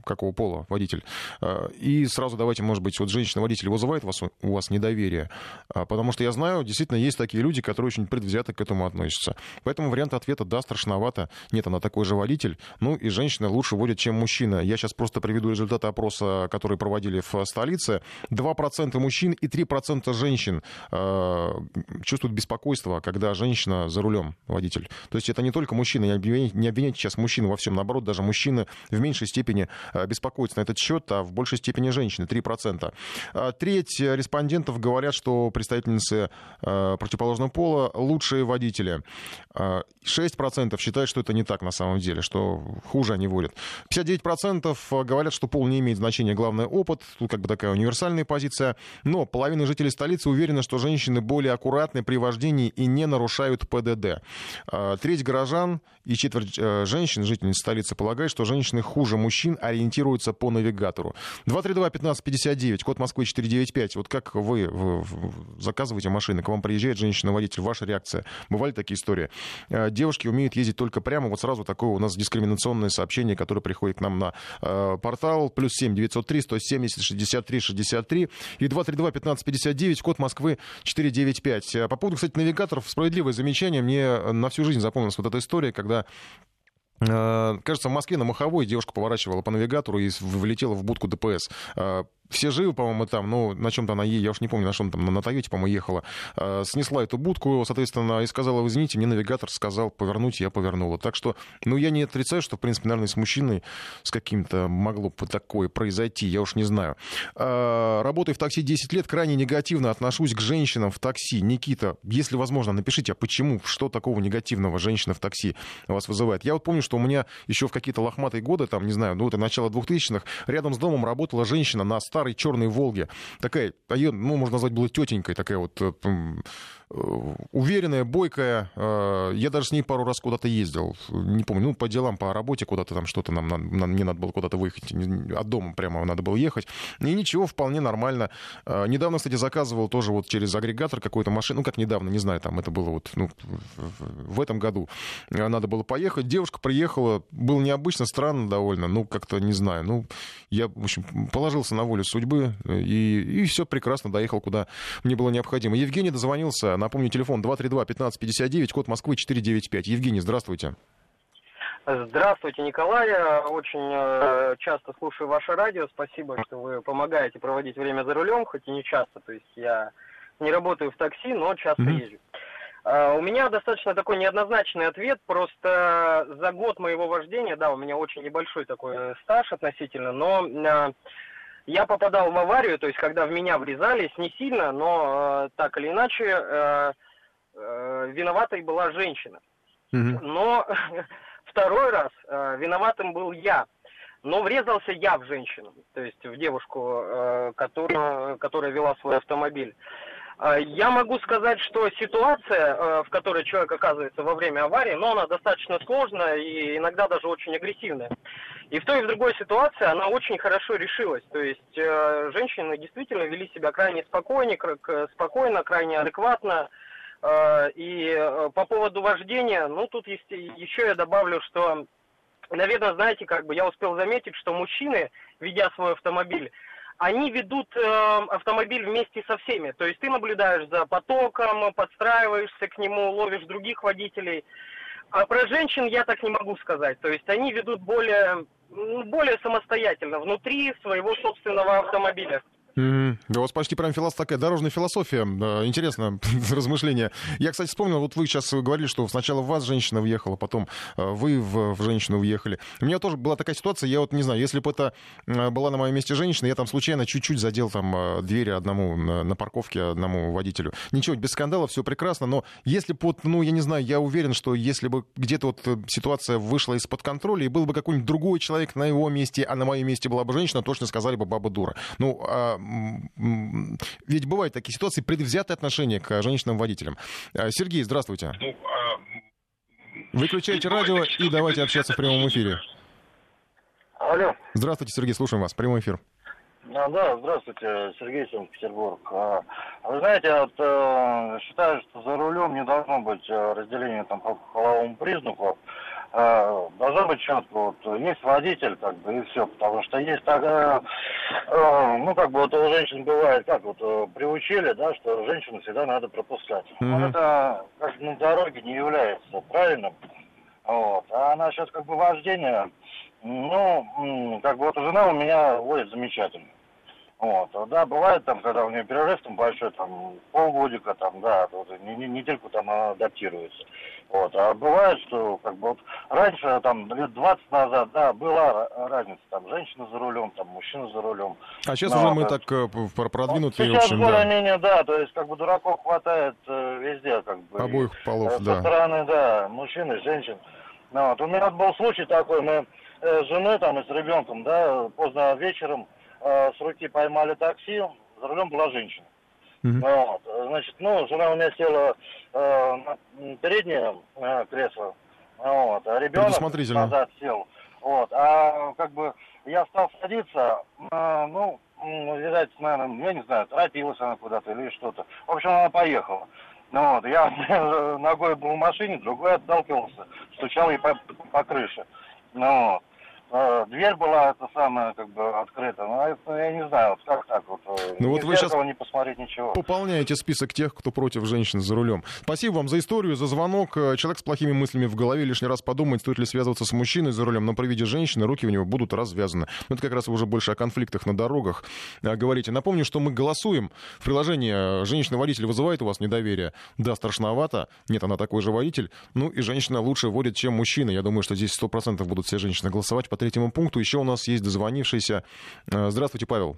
какого пола водитель? А, и сразу давайте, может быть, вот женщина-водитель вызывает вас, у вас недоверие, а, потому что я знаю, действительно, есть такие люди, которые очень предвзято к этому относятся. Поэтому вариант ответа «да, страшновато», нет, она такой же водитель, ну и женщина лучше водит, чем мужчина. Я сейчас просто приведу результаты опроса, который проводили в столице. 2% мужчин и 3% женщин э, чувствуют беспокойство, когда женщина за рулем водитель. То есть это не только мужчина, я обвинять, не обвиняйте сейчас мужчин во всем. Наоборот, даже мужчины в меньшей степени э, беспокоятся на этот счет, а в большей степени женщины, 3%. А треть респондентов говорят, что представительницы э, противоположного пола лучшие водители. 6% а считают, что это не так на самом деле, что хуже они водят. 59% говорят, что пол не имеет значения, главное опыт. Тут как бы такая универсальная позиция. Но половина жителей столицы уверена, что женщины более аккуратны при вождении и не нарушают ПДД. А треть горожан и четверть э, женщин, жительниц столицы, полагают, что женщины хуже мужчин ориентируются по навигатору. 232-1559, код Москвы 495. Вот как вы, заказываете машины, к вам приезжает женщина-водитель, ваша реакция? Бывали такие истории? Э, девушки умеют ездить только прямо. Вот сразу такое у нас дискриминационное сообщение, которое приходит к нам на э, портал. Плюс 7 903 170 63 63 и 232-1559, код Москвы 495. Э, по поводу, кстати, навигаторов, справедливое замечание. Мне на всю жизнь запомнилась вот эта история, когда Э, кажется, в Москве на Маховой девушка поворачивала по навигатору и влетела в будку ДПС. Все живы, по-моему, там, ну, на чем-то она, я уж не помню, на чем там, на Тойоте, по-моему, ехала, э, снесла эту будку, соответственно, и сказала, извините, мне навигатор сказал повернуть, я повернула. Так что, ну, я не отрицаю, что, в принципе, наверное, с мужчиной с каким-то могло бы такое произойти, я уж не знаю. Э, работаю в такси 10 лет, крайне негативно отношусь к женщинам в такси. Никита, если возможно, напишите, а почему, что такого негативного женщина в такси вас вызывает? Я вот помню, что у меня еще в какие-то лохматые годы, там, не знаю, ну, это начало 2000-х, рядом с домом работала женщина на старой черной Волге. Такая, а ее, ну, можно назвать, была тетенькой, такая вот Э, уверенная, бойкая. Э, я даже с ней пару раз куда-то ездил. Не помню, ну, по делам, по работе куда-то там что-то нам, нам мне надо было куда-то выехать. От дома прямо надо было ехать. И ничего, вполне нормально. Э, недавно, кстати, заказывал тоже вот через агрегатор какую-то машину. Ну, как недавно, не знаю, там это было вот ну, в этом году. Надо было поехать. Девушка приехала. Было необычно, странно довольно. Ну, как-то не знаю. Ну, я, в общем, положился на волю судьбы. И, и все прекрасно доехал, куда мне было необходимо. Евгений дозвонился Напомню, телефон 232-1559, код Москвы 495. Евгений, здравствуйте. Здравствуйте, Николай. Очень э, часто слушаю ваше радио. Спасибо, что вы помогаете проводить время за рулем, хоть и не часто. То есть я не работаю в такси, но часто mm-hmm. езжу. Uh, у меня достаточно такой неоднозначный ответ. Просто за год моего вождения, да, у меня очень небольшой такой э, стаж относительно, но я попадал в аварию, то есть когда в меня врезались, не сильно, но э, так или иначе э, э, виноватой была женщина. Mm-hmm. Но второй раз э, виноватым был я. Но врезался я в женщину, то есть в девушку, э, которая, которая вела свой автомобиль. Э, я могу сказать, что ситуация, э, в которой человек оказывается во время аварии, но она достаточно сложная и иногда даже очень агрессивная. И в той и в другой ситуации она очень хорошо решилась. То есть э, женщины действительно вели себя крайне спокойно, спокойно крайне адекватно. Э, и э, по поводу вождения, ну тут есть, еще я добавлю, что, наверное, знаете, как бы я успел заметить, что мужчины, ведя свой автомобиль, они ведут э, автомобиль вместе со всеми. То есть ты наблюдаешь за потоком, подстраиваешься к нему, ловишь других водителей. А про женщин я так не могу сказать. То есть они ведут более более самостоятельно, внутри своего собственного автомобиля. Да у вас почти прям филос... такая дорожная философия. Интересно, размышление. Я, кстати, вспомнил, вот вы сейчас говорили, что сначала в вас женщина въехала, потом э, вы в, в женщину въехали. У меня тоже была такая ситуация, я вот не знаю, если бы это э, была на моем месте женщина, я там случайно чуть-чуть задел там э, двери одному на, на парковке одному водителю. Ничего, без скандала, все прекрасно, но если бы вот, ну, я не знаю, я уверен, что если бы где-то вот ситуация вышла из-под контроля, и был бы какой-нибудь другой человек на его месте, а на моем месте была бы женщина, точно сказали бы баба дура. Ну, а ведь бывают такие ситуации, предвзятое отношение к женщинам-водителям. А, Сергей, здравствуйте. Ну, а, Выключайте радио и давайте общаться в прямом эфире. Алло. Здравствуйте, Сергей, слушаем вас. Прямой эфир. А, да, здравствуйте, Сергей Санкт-Петербург. А, вы знаете, вот, э, считаю, что за рулем не должно быть э, разделения там, по половому признаку. Э, должно быть четко. Вот, есть водитель, как бы, и все. Потому что есть такая, э, ну, как бы, вот у женщин бывает, как вот, э, приучили, да, что женщину всегда надо пропускать. Mm-hmm. Но это как на дороге не является правильным. Вот. А насчет, как бы, вождения, ну, как бы, вот жена у меня водит замечательно. Вот, да, бывает там, когда у нее перерыв там большой, там полгодика, там, да, вот, не, не, недельку там она адаптируется. Вот, а бывает, что как бы вот раньше, там, лет 20 назад, да, была разница, там, женщина за рулем, там, мужчина за рулем. А сейчас Но, уже мы так э, продвинутые, сейчас в общем, более-менее, да. да, то есть, как бы, дураков хватает э, везде, как бы. Обоих полов, э, да. Со стороны, да, мужчин и женщин. Ну, вот, у меня был случай такой, мы э, с женой, там, и с ребенком, да, поздно вечером, э, с руки поймали такси, за рулем была женщина. Mm-hmm. Вот, значит, ну, жена у меня села э, на переднее э, кресло, вот, а ребенок назад сел. Вот, а как бы я стал садиться, э, ну, видать, наверное, я не знаю, торопилась она куда-то или что-то. В общем, она поехала. Ну вот, я ногой был в машине, другой отталкивался, стучал ей по, по крыше. Ну вот. Э, дверь была это самая как бы открыта. Но это, я не знаю, вот как так вот. Э, ну вот вы сейчас не посмотреть ничего. Пополняете список тех, кто против женщин за рулем. Спасибо вам за историю, за звонок. Э, человек с плохими мыслями в голове лишний раз подумает, стоит ли связываться с мужчиной за рулем, но при виде женщины руки у него будут развязаны. Но это как раз уже больше о конфликтах на дорогах говорите. Напомню, что мы голосуем. В приложении «Женщина-водитель» вызывает у вас недоверие. Да, страшновато. Нет, она такой же водитель. Ну и женщина лучше водит, чем мужчина. Я думаю, что здесь 100% будут все женщины голосовать третьему пункту. Еще у нас есть дозвонившийся. Э, здравствуйте, Павел.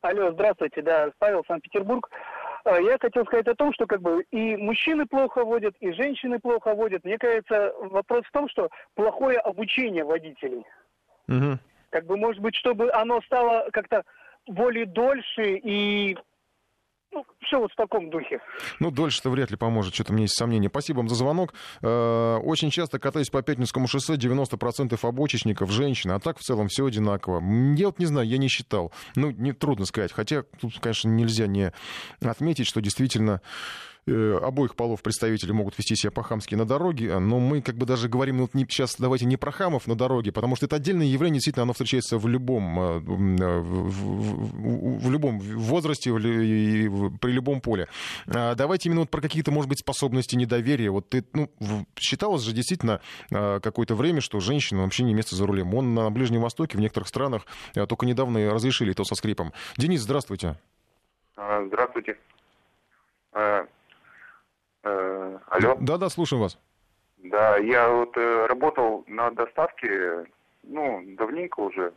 Алло, здравствуйте, да, Павел, Санкт-Петербург. Э, я хотел сказать о том, что как бы и мужчины плохо водят, и женщины плохо водят. Мне кажется, вопрос в том, что плохое обучение водителей. Угу. Как бы, может быть, чтобы оно стало как-то более дольше и ну, все вот в таком духе. Ну, дольше-то вряд ли поможет, что-то мне есть сомнения. Спасибо вам за звонок. Э, очень часто катаюсь по Пятницкому шоссе, 90% обочечников женщины, а так в целом все одинаково. Я вот не знаю, я не считал. Ну, не трудно сказать. Хотя тут, конечно, нельзя не отметить, что действительно обоих полов представители могут вести себя по-хамски на дороге, но мы как бы даже говорим, ну, не, сейчас давайте не про хамов на дороге, потому что это отдельное явление, действительно, оно встречается в любом, э, э, в, в, любом возрасте и при любом поле. А давайте именно вот про какие-то, может быть, способности недоверия. Вот ты, ну, считалось же действительно какое-то время, что женщина вообще не место за рулем. Он на Ближнем Востоке, в некоторых странах только недавно разрешили то со скрипом. Денис, здравствуйте. А, здравствуйте. Э, алло. Да-да, слушаю вас. Да, я вот э, работал на доставке, ну, давненько уже.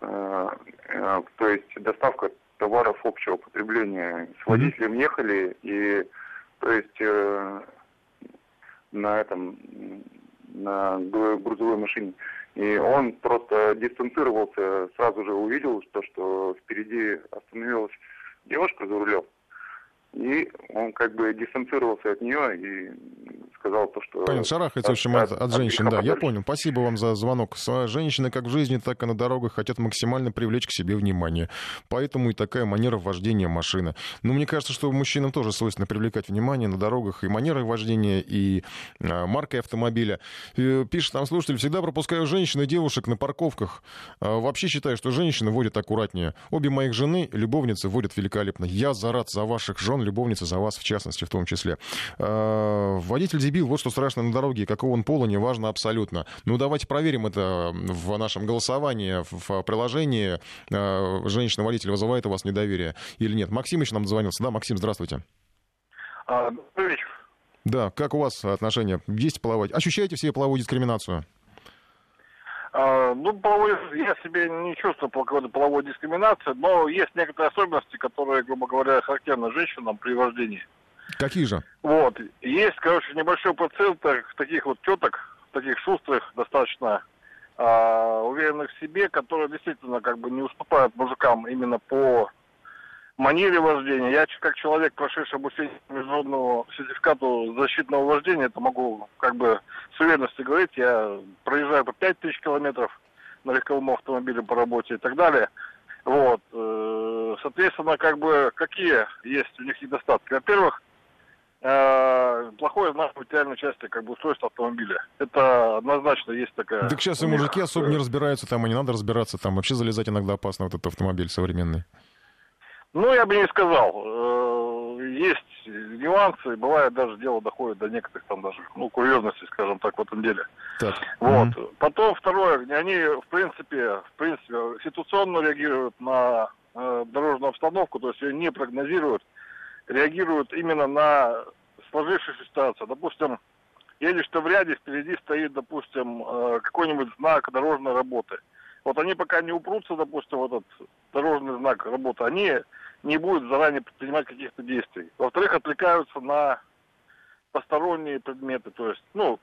Э, э, то есть доставка товаров общего потребления. С водителем mm-hmm. ехали, и то есть э, на этом, на грузовой машине. И он просто дистанцировался, сразу же увидел, то, что впереди остановилась девушка за рулем. И он как бы дистанцировался от нее и сказал то, что... Понятно, шарахается, в общем, от, от, от женщин, да, я понял. Спасибо вам за звонок. Женщины как в жизни, так и на дорогах хотят максимально привлечь к себе внимание. Поэтому и такая манера вождения машины. Но мне кажется, что мужчинам тоже свойственно привлекать внимание на дорогах и манерой вождения, и а, маркой автомобиля. И, пишет нам слушатель, всегда пропускаю женщин и девушек на парковках. А, вообще считаю, что женщины водят аккуратнее. Обе моих жены, любовницы, водят великолепно. Я за рад за ваших жен, любовницы, за вас в частности в том числе. Э, водитель дебил, вот что страшно на дороге, какого он пола, неважно абсолютно. Ну, давайте проверим это в нашем голосовании, в приложении. Э, Женщина-водитель вызывает у вас недоверие или нет? Максим еще нам дозвонился. Да, Максим, здравствуйте. А, добрый вечер. Да, как у вас отношения? Есть половой? Ощущаете все половую дискриминацию? А, ну, половой, я себе не чувствую какой-то половой дискриминации, но есть некоторые особенности, которые, грубо говоря, характерны женщинам при вождении. Какие же? Вот. Есть, короче, небольшой процент таких вот теток, таких шустрых, достаточно а, уверенных в себе, которые действительно как бы не уступают мужикам именно по манере вождения. Я как человек, прошедший обучение международного сертификату защитного вождения, это могу как бы с уверенностью говорить. Я проезжаю по 5 тысяч километров на легковом автомобиле по работе и так далее. Вот. Э, соответственно, как бы какие есть у них недостатки? Во-первых, э, плохое знание материальной части как бы устройства автомобиля. Это однозначно есть такая... Так сейчас и мужики особо не разбираются там, и не надо разбираться там. Вообще залезать иногда опасно, вот этот автомобиль современный. Ну, я бы не сказал. Э, есть нюансы, бывает даже дело доходит до некоторых там даже, ну, курьезности, скажем так, в этом деле. Так. Вот. Mm-hmm. Потом второе, они, в принципе, в принципе, ситуационно реагируют на э, дорожную обстановку, то есть ее не прогнозируют, реагируют именно на сложившуюся ситуацию. Допустим, едешь ты в ряде, впереди стоит, допустим, э, какой-нибудь знак дорожной работы. Вот они пока не упрутся, допустим, в этот дорожный знак работы, они не будет заранее предпринимать каких-то действий. Во-вторых, отвлекаются на посторонние предметы, то есть, ну,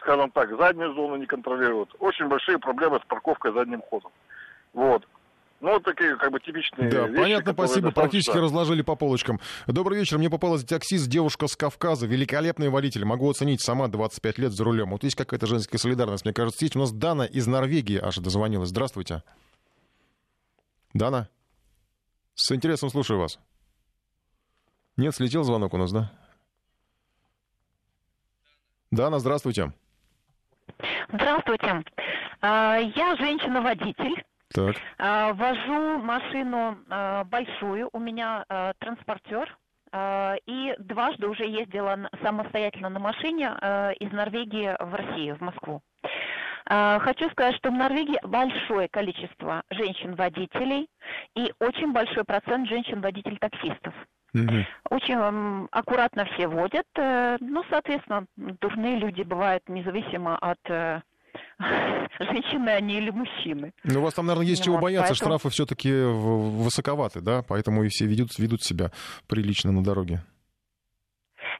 скажем так, заднюю зону не контролируют. Очень большие проблемы с парковкой задним ходом. Вот. Ну, вот такие как бы типичные Да, вещи, понятно, спасибо. Практически разложили по полочкам. Добрый вечер. Мне попалась таксист, девушка с Кавказа, великолепный водитель. Могу оценить сама 25 лет за рулем. Вот есть какая-то женская солидарность, мне кажется, есть. У нас Дана из Норвегии аж дозвонилась. Здравствуйте. Дана? С интересом слушаю вас. Нет, слетел звонок у нас, да? Дана, здравствуйте. Здравствуйте. А, я женщина-водитель. Так. А, вожу машину а, большую, у меня транспортер. И дважды уже ездила самостоятельно на машине из Норвегии в Россию, в Москву. Хочу сказать, что в Норвегии большое количество женщин-водителей и очень большой процент женщин-водитель-таксистов. Мгм. Очень аккуратно все водят. э, Ну, соответственно, дурные люди бывают независимо от э, женщины они или мужчины. Ну, у вас там, наверное, есть чего Вот, бояться. поэтому- Штрафы все-таки высоковаты, да? Поэтому и все ведут, ведут себя прилично на дороге.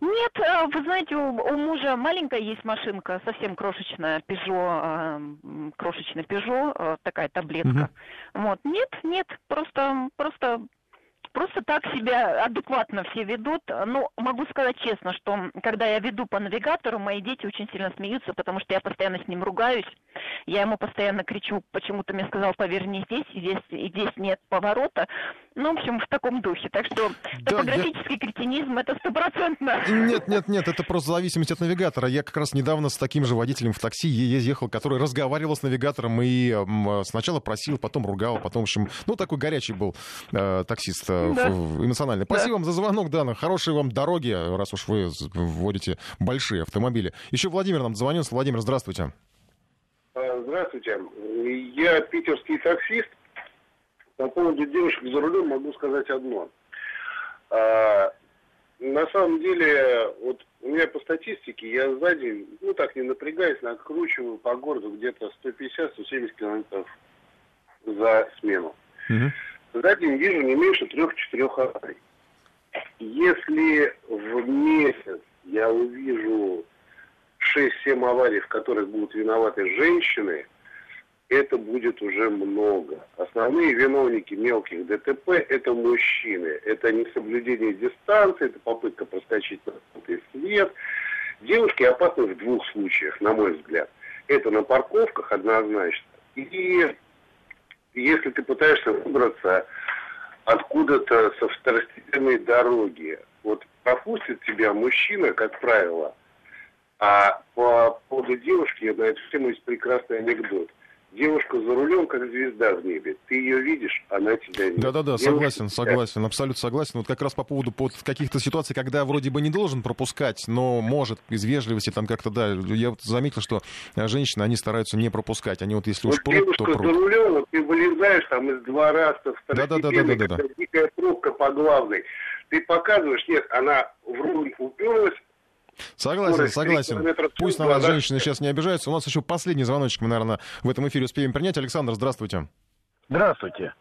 Нет, э, вы знаете, у, у мужа маленькая есть машинка, совсем крошечная, Peugeot, э, м, крошечный Peugeot, э, такая таблетка. Вот, нет, нет, просто, просто Просто так себя адекватно все ведут. Ну, могу сказать честно, что когда я веду по навигатору, мои дети очень сильно смеются, потому что я постоянно с ним ругаюсь. Я ему постоянно кричу, почему-то мне сказал, поверни здесь, и здесь, и здесь нет поворота. Ну, в общем, в таком духе. Так что Да, топографический кретинизм это стопроцентно. Нет, нет, нет, это просто зависимость от навигатора. Я как раз недавно с таким же водителем в такси ехал, который разговаривал с навигатором и сначала просил, потом ругал, потом, в общем, ну, такой горячий был э, таксист э, Да. эмоциональный. Спасибо вам за звонок, Дана. Хорошей вам дороги, раз уж вы вводите большие автомобили. Еще Владимир нам звонился. Владимир, здравствуйте. А, Здравствуйте. Я питерский таксист. По поводу девушек за рулем могу сказать одно. А, на самом деле, вот у меня по статистике, я за день, ну так не напрягаясь, накручиваю по городу где-то 150-170 километров за смену. За день вижу не меньше трех-четырех аварий. Если в месяц я увижу 6-7 аварий, в которых будут виноваты женщины, это будет уже много. Основные виновники мелких ДТП – это мужчины. Это несоблюдение дистанции, это попытка проскочить на свет. Девушки опасны в двух случаях, на мой взгляд. Это на парковках однозначно. И если ты пытаешься выбраться откуда-то со второстепенной дороги, вот пропустит тебя мужчина, как правило, а по поводу девушки на эту тему есть прекрасный анекдот. Девушка за рулем, как звезда в небе. Ты ее видишь, она тебя видит. Да-да-да, согласен, согласен, абсолютно согласен. Вот как раз по поводу под каких-то ситуаций, когда вроде бы не должен пропускать, но может из вежливости там как-то, да, я вот заметил, что женщины, они стараются не пропускать. Они вот если вот уж прут, то прут. за рулем, вот ты вылезаешь там из двора, да-да-да, да, да, дикая пробка по главной. Ты показываешь, нет, она в руль уперлась, Согласен, согласен. Пусть на вас женщины сейчас не обижаются. У нас еще последний звоночек мы, наверное, в этом эфире успеем принять. Александр, здравствуйте. Здравствуйте.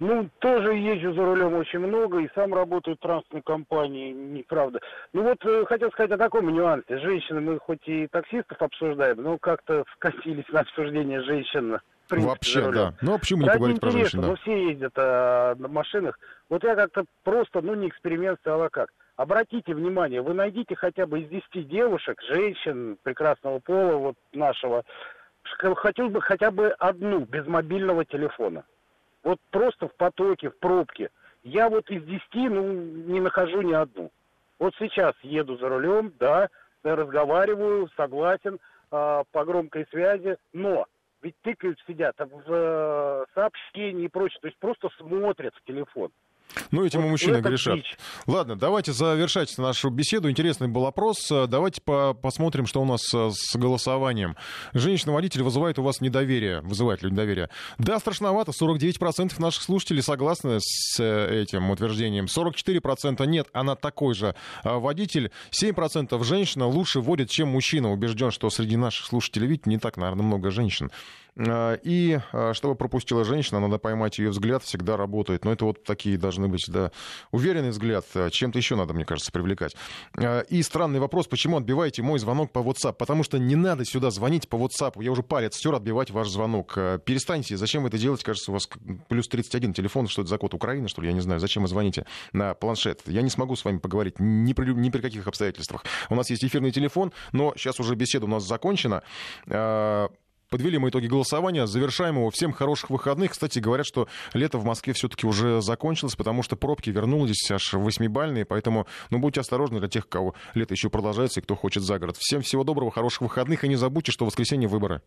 Ну, тоже езжу за рулем очень много и сам работаю в транспортной компании, неправда. Ну вот э, хотел сказать о таком нюансе. Женщины, мы хоть и таксистов обсуждаем, но как-то скатились на обсуждение женщин. Принципе, Вообще, да. Ну, а почему не поговорить про женщин? Да? Ну, все ездят а, на машинах. Вот я как-то просто, ну, не эксперимент стал, а как. Обратите внимание, вы найдите хотя бы из 10 девушек, женщин прекрасного пола, вот нашего, хотел бы хотя бы одну без мобильного телефона. Вот просто в потоке, в пробке. Я вот из 10, ну, не нахожу ни одну. Вот сейчас еду за рулем, да, разговариваю, согласен, э, по громкой связи, но ведь тыкают, сидят в э, сообщении и прочее, то есть просто смотрят в телефон. Ну, этим вот мужчины грешат. Бич. Ладно, давайте завершать нашу беседу. Интересный был опрос. Давайте по посмотрим, что у нас э, с голосованием. Женщина-водитель вызывает у вас недоверие. Вызывает ли недоверие? Да, страшновато. 49% наших слушателей согласны с э, этим утверждением. 44% нет, она такой же а водитель. 7% женщина лучше водит, чем мужчина. Убежден, что среди наших слушателей, видите, не так, наверное, много женщин. А, и а, чтобы пропустила женщина, надо поймать ее взгляд, всегда работает. Но это вот такие должны быть, да, уверенный взгляд. А, чем-то еще надо, мне кажется, привлекать. И странный вопрос, почему отбиваете мой звонок по WhatsApp? Потому что не надо сюда звонить по WhatsApp. Я уже палец стер отбивать ваш звонок. Перестаньте. Зачем вы это делаете? Кажется, у вас плюс 31 телефон. Что это за код Украины, что ли? Я не знаю. Зачем вы звоните на планшет? Я не смогу с вами поговорить ни при, ни при каких обстоятельствах. У нас есть эфирный телефон, но сейчас уже беседа у нас закончена. Подвели мы итоги голосования, завершаем его. Всем хороших выходных. Кстати, говорят, что лето в Москве все-таки уже закончилось, потому что пробки вернулись аж восьмибальные, поэтому, ну, будьте осторожны для тех, кого лето еще продолжается и кто хочет за город. Всем всего доброго, хороших выходных, и не забудьте, что в воскресенье выборы.